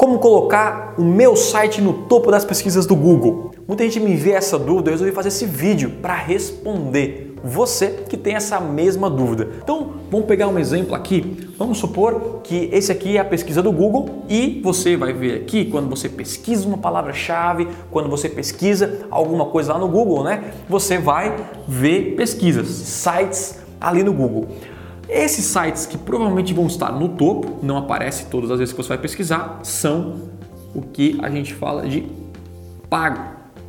Como colocar o meu site no topo das pesquisas do Google? Muita gente me envia essa dúvida, eu resolvi fazer esse vídeo para responder. Você que tem essa mesma dúvida. Então, vamos pegar um exemplo aqui. Vamos supor que esse aqui é a pesquisa do Google e você vai ver aqui quando você pesquisa uma palavra-chave, quando você pesquisa alguma coisa lá no Google, né? Você vai ver pesquisas, sites ali no Google. Esses sites que provavelmente vão estar no topo, não aparece todas as vezes que você vai pesquisar, são o que a gente fala de pago,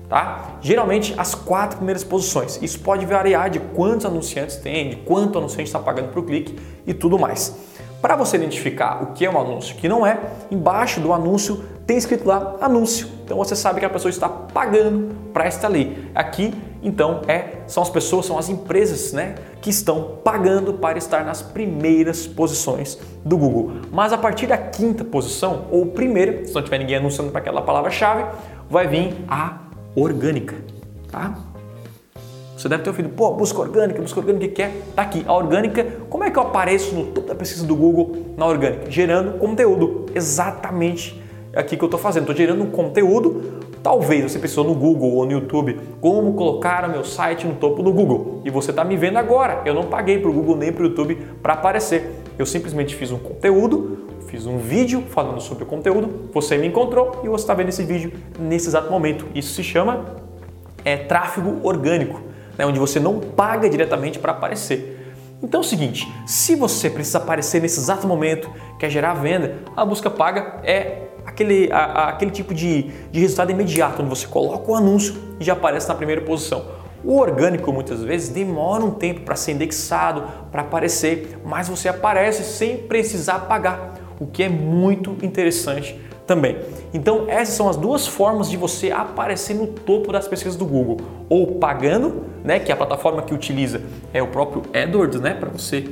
tá? Geralmente as quatro primeiras posições. Isso pode variar de quantos anunciantes tem, de quanto anunciante está pagando por clique e tudo mais. Para você identificar o que é um anúncio e o que não é, embaixo do anúncio tem escrito lá anúncio. Então você sabe que a pessoa está pagando para estar ali. Aqui então é, são as pessoas, são as empresas né, que estão pagando para estar nas primeiras posições do Google. Mas a partir da quinta posição, ou primeira, se não tiver ninguém anunciando para aquela palavra-chave, vai vir a orgânica. Tá? Você deve ter ouvido, pô, busca orgânica, busca orgânica, o que é? Tá aqui, a orgânica, como é que eu apareço no topo da pesquisa do Google na orgânica? Gerando conteúdo, exatamente aqui que eu estou fazendo. Estou gerando um conteúdo Talvez você pensou no Google ou no YouTube, como colocar o meu site no topo do Google. E você está me vendo agora. Eu não paguei para o Google nem para o YouTube para aparecer. Eu simplesmente fiz um conteúdo, fiz um vídeo falando sobre o conteúdo, você me encontrou e você está vendo esse vídeo nesse exato momento. Isso se chama é, tráfego orgânico, né, onde você não paga diretamente para aparecer. Então é o seguinte, se você precisa aparecer nesse exato momento, quer gerar venda, a busca paga é aquele, a, a, aquele tipo de, de resultado imediato, onde você coloca o anúncio e já aparece na primeira posição. O orgânico muitas vezes demora um tempo para ser indexado, para aparecer, mas você aparece sem precisar pagar, o que é muito interessante também. Então, essas são as duas formas de você aparecer no topo das pesquisas do Google, ou pagando, né, que é a plataforma que utiliza é o próprio AdWords, né, para você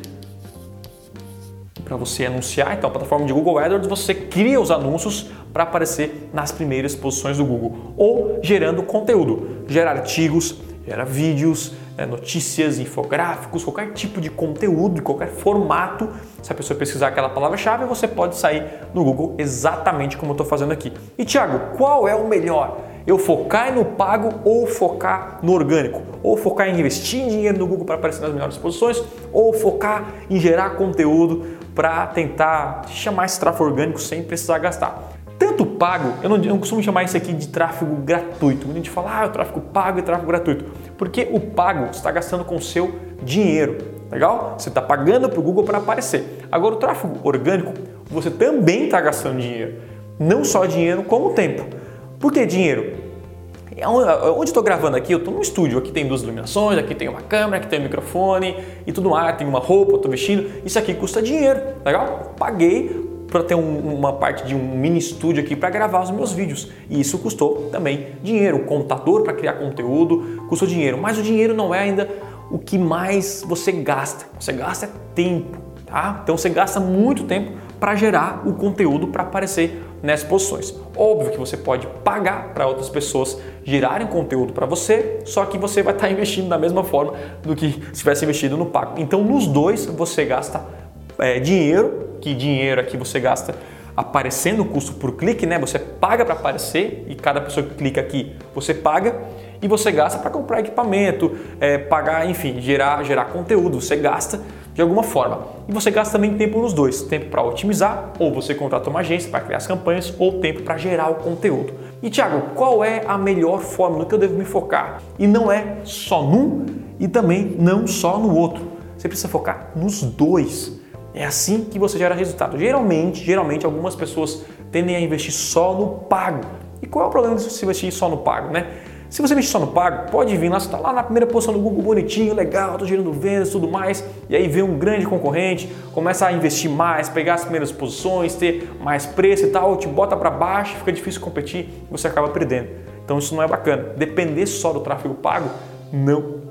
para você anunciar. Então, a plataforma de Google AdWords, você cria os anúncios para aparecer nas primeiras posições do Google ou gerando conteúdo, gera artigos, gera vídeos, né, notícias, infográficos, qualquer tipo de conteúdo, qualquer formato. Se a pessoa pesquisar aquela palavra-chave, você pode sair no Google exatamente como eu estou fazendo aqui. E Thiago, qual é o melhor? Eu focar no pago ou focar no orgânico? Ou focar em investir dinheiro no Google para aparecer nas melhores posições? Ou focar em gerar conteúdo para tentar chamar esse tráfego orgânico sem precisar gastar. Tanto pago, eu não, não, costumo chamar isso aqui de tráfego gratuito. Muita gente fala, ah, o tráfego pago e tráfego gratuito. Porque o pago está gastando com o seu dinheiro, legal? Você está pagando para o Google para aparecer. Agora, o tráfego orgânico, você também está gastando dinheiro. Não só dinheiro, como tempo. Por que dinheiro? É onde estou gravando aqui, eu estou num estúdio. Aqui tem duas iluminações, aqui tem uma câmera, aqui tem um microfone e tudo mais. Tem uma roupa, estou vestindo. Isso aqui custa dinheiro, legal? Paguei para ter um, uma parte de um mini estúdio aqui para gravar os meus vídeos. E isso custou também dinheiro. O computador para criar conteúdo custou dinheiro. Mas o dinheiro não é ainda o que mais você gasta. Você gasta tempo, tá? Então você gasta muito tempo para gerar o conteúdo para aparecer nessas posições. Óbvio que você pode pagar para outras pessoas gerarem conteúdo para você, só que você vai estar tá investindo da mesma forma do que se tivesse investido no pago. Então, nos dois você gasta é, dinheiro, que dinheiro aqui você gasta aparecendo o custo por clique, né? Você paga para aparecer e cada pessoa que clica aqui você paga e você gasta para comprar equipamento, é, pagar, enfim, gerar, gerar conteúdo. Você gasta de alguma forma. E você gasta também tempo nos dois: tempo para otimizar, ou você contrata uma agência para criar as campanhas, ou tempo para gerar o conteúdo. E Thiago, qual é a melhor forma no que eu devo me focar? E não é só num e também não só no outro. Você precisa focar nos dois. É assim que você gera resultado. Geralmente, geralmente algumas pessoas tendem a investir só no pago. E qual é o problema de você investir só no pago, né? Se você investir só no pago, pode vir lá, você está lá na primeira posição do Google, bonitinho, legal, estou gerando vendas tudo mais, e aí vem um grande concorrente, começa a investir mais, pegar as primeiras posições, ter mais preço e tal, te bota para baixo, fica difícil competir você acaba perdendo. Então isso não é bacana. Depender só do tráfego pago, não.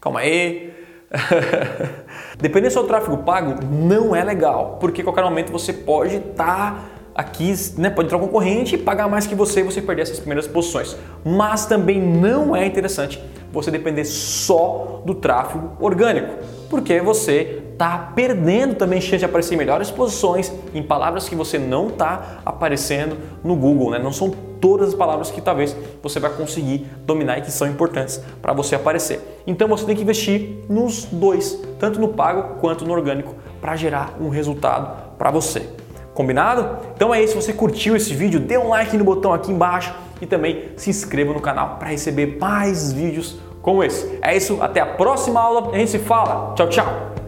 Calma aí. Depender só do tráfego pago não é legal, porque a qualquer momento você pode estar. Tá aqui né, pode entrar um concorrente e pagar mais que você e você perder essas primeiras posições. Mas também não é interessante você depender só do tráfego orgânico, porque você está perdendo também chance de aparecer em melhores posições em palavras que você não está aparecendo no Google, né? Não são todas as palavras que talvez você vai conseguir dominar e que são importantes para você aparecer. Então você tem que investir nos dois, tanto no pago quanto no orgânico, para gerar um resultado para você. Combinado? Então é isso. Se você curtiu esse vídeo, dê um like no botão aqui embaixo e também se inscreva no canal para receber mais vídeos como esse. É isso, até a próxima aula. A gente se fala. Tchau, tchau.